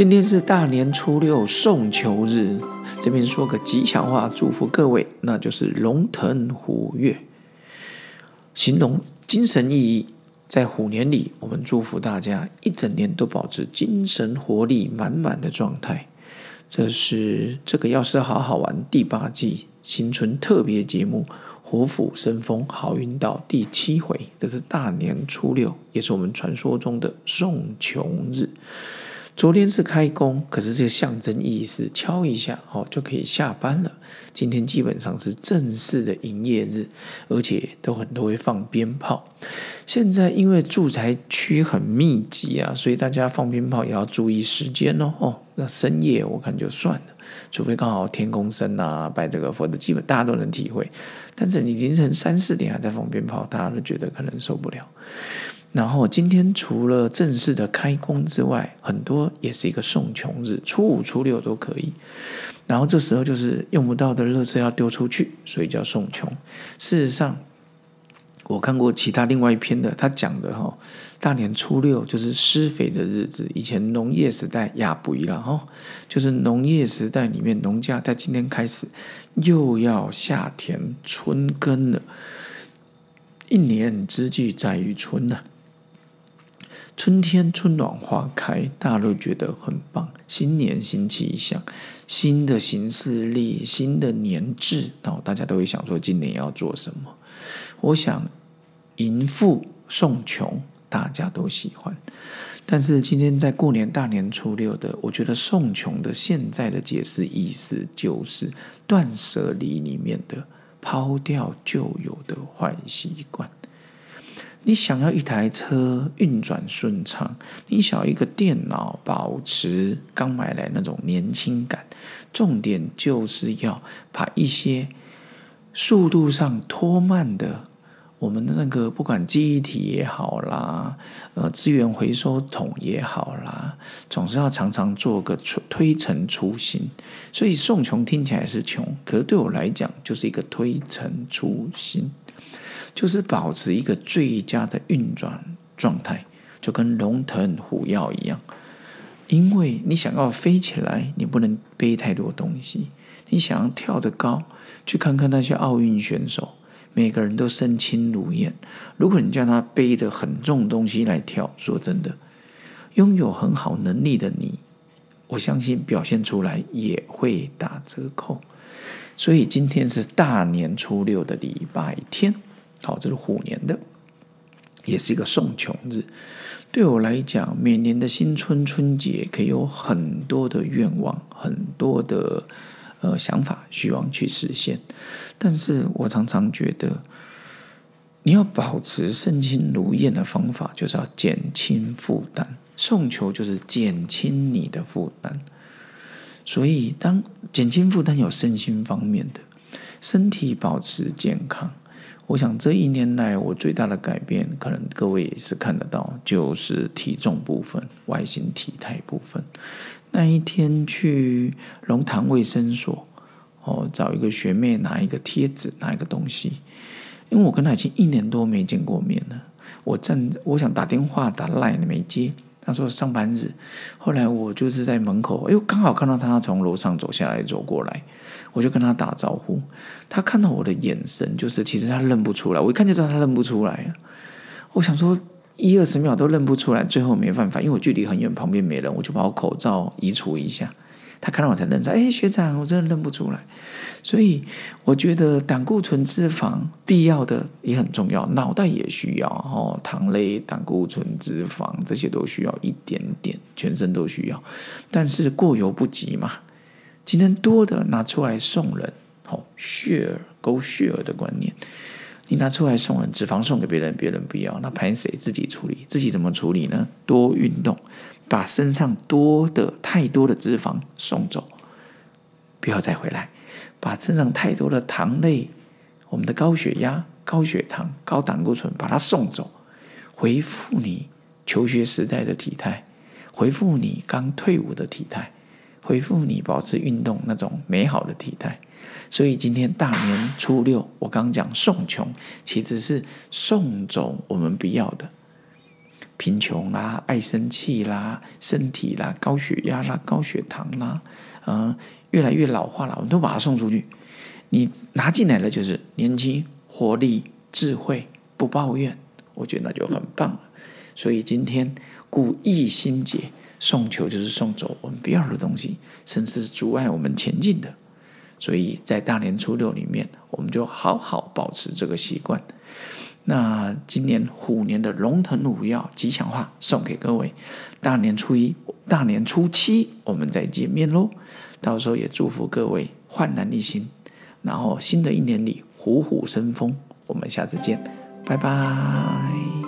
今天是大年初六，送球日。这边说个吉祥话，祝福各位，那就是龙腾虎跃，形容精神奕奕。在虎年里，我们祝福大家一整年都保持精神活力满满的状态。这是这个要是好好玩第八季新春特别节目《虎虎生风好运到》第七回，这是大年初六，也是我们传说中的送穷日。昨天是开工，可是这个象征意义是敲一下哦就可以下班了。今天基本上是正式的营业日，而且都很多会放鞭炮。现在因为住宅区很密集啊，所以大家放鞭炮也要注意时间哦。哦，那深夜我看就算了，除非刚好天公生啊，拜这个，否则基本大家都能体会。但是你凌晨三四点还在放鞭炮，大家都觉得可能受不了。然后今天除了正式的开工之外，很多也是一个送穷日，初五、初六都可以。然后这时候就是用不到的垃圾要丢出去，所以叫送穷。事实上，我看过其他另外一篇的，他讲的哈，大年初六就是施肥的日子。以前农业时代亚不一了哈，就是农业时代里面农家在今天开始又要下田春耕了，一年之计在于春呐。春天春暖花开，大家都觉得很棒。新年新气象，新的行事历，新的年制，然后大家都会想说今年要做什么。我想迎富送穷，大家都喜欢。但是今天在过年大年初六的，我觉得送穷的现在的解释意思就是断舍离里面的抛掉旧有的坏习惯。你想要一台车运转顺畅，你想要一个电脑保持刚买来那种年轻感，重点就是要把一些速度上拖慢的，我们的那个不管记忆体也好啦，呃，资源回收桶也好啦，总是要常常做个推推陈出新。所以送穷听起来是穷，可是对我来讲就是一个推陈出新。就是保持一个最佳的运转状态，就跟龙腾虎跃一样。因为你想要飞起来，你不能背太多东西；你想要跳得高，去看看那些奥运选手，每个人都身轻如燕。如果你叫他背着很重东西来跳，说真的，拥有很好能力的你，我相信表现出来也会打折扣。所以今天是大年初六的礼拜天。好，这是虎年的，也是一个送穷日。对我来讲，每年的新春春节可以有很多的愿望，很多的呃想法，希望去实现。但是我常常觉得，你要保持身轻如燕的方法，就是要减轻负担。送求就是减轻你的负担。所以，当减轻负担有身心方面的，身体保持健康。我想这一年来，我最大的改变，可能各位也是看得到，就是体重部分、外形体态部分。那一天去龙潭卫生所，哦，找一个学妹拿一个贴纸，拿一个东西，因为我跟她已经一年多没见过面了。我站，我想打电话打赖没接，他说上班日。后来我就是在门口，哎呦，刚好看到他从楼上走下来，走过来。我就跟他打招呼，他看到我的眼神，就是其实他认不出来，我一看就知道他认不出来。我想说一二十秒都认不出来，最后没办法，因为我距离很远，旁边没人，我就把我口罩移除一下。他看到我才认出，哎，学长，我真的认不出来。所以我觉得胆固醇脂肪必要的也很重要，脑袋也需要哦，糖类、胆固醇脂肪这些都需要一点点，全身都需要，但是过犹不及嘛。今天多的拿出来送人，好，share go share 的观念，你拿出来送人，脂肪送给别人，别人不要，那盘谁自己处理？自己怎么处理呢？多运动，把身上多的太多的脂肪送走，不要再回来，把身上太多的糖类，我们的高血压、高血糖、高胆固醇，把它送走，回复你求学时代的体态，回复你刚退伍的体态。回复你保持运动那种美好的体态，所以今天大年初六，我刚讲送穷，其实是送走我们不要的，贫穷啦、爱生气啦、身体啦、高血压啦、高血糖啦，嗯，越来越老化了，我们都把它送出去。你拿进来的就是年轻、活力、智慧、不抱怨，我觉得那就很棒了。所以今天故意心结送球，就是送走我们不要的东西，甚至阻碍我们前进的。所以在大年初六里面，我们就好好保持这个习惯。那今年虎年的龙腾虎跃吉祥话送给各位。大年初一、大年初七我们再见面喽。到时候也祝福各位焕然一新，然后新的一年里虎虎生风。我们下次见，拜拜。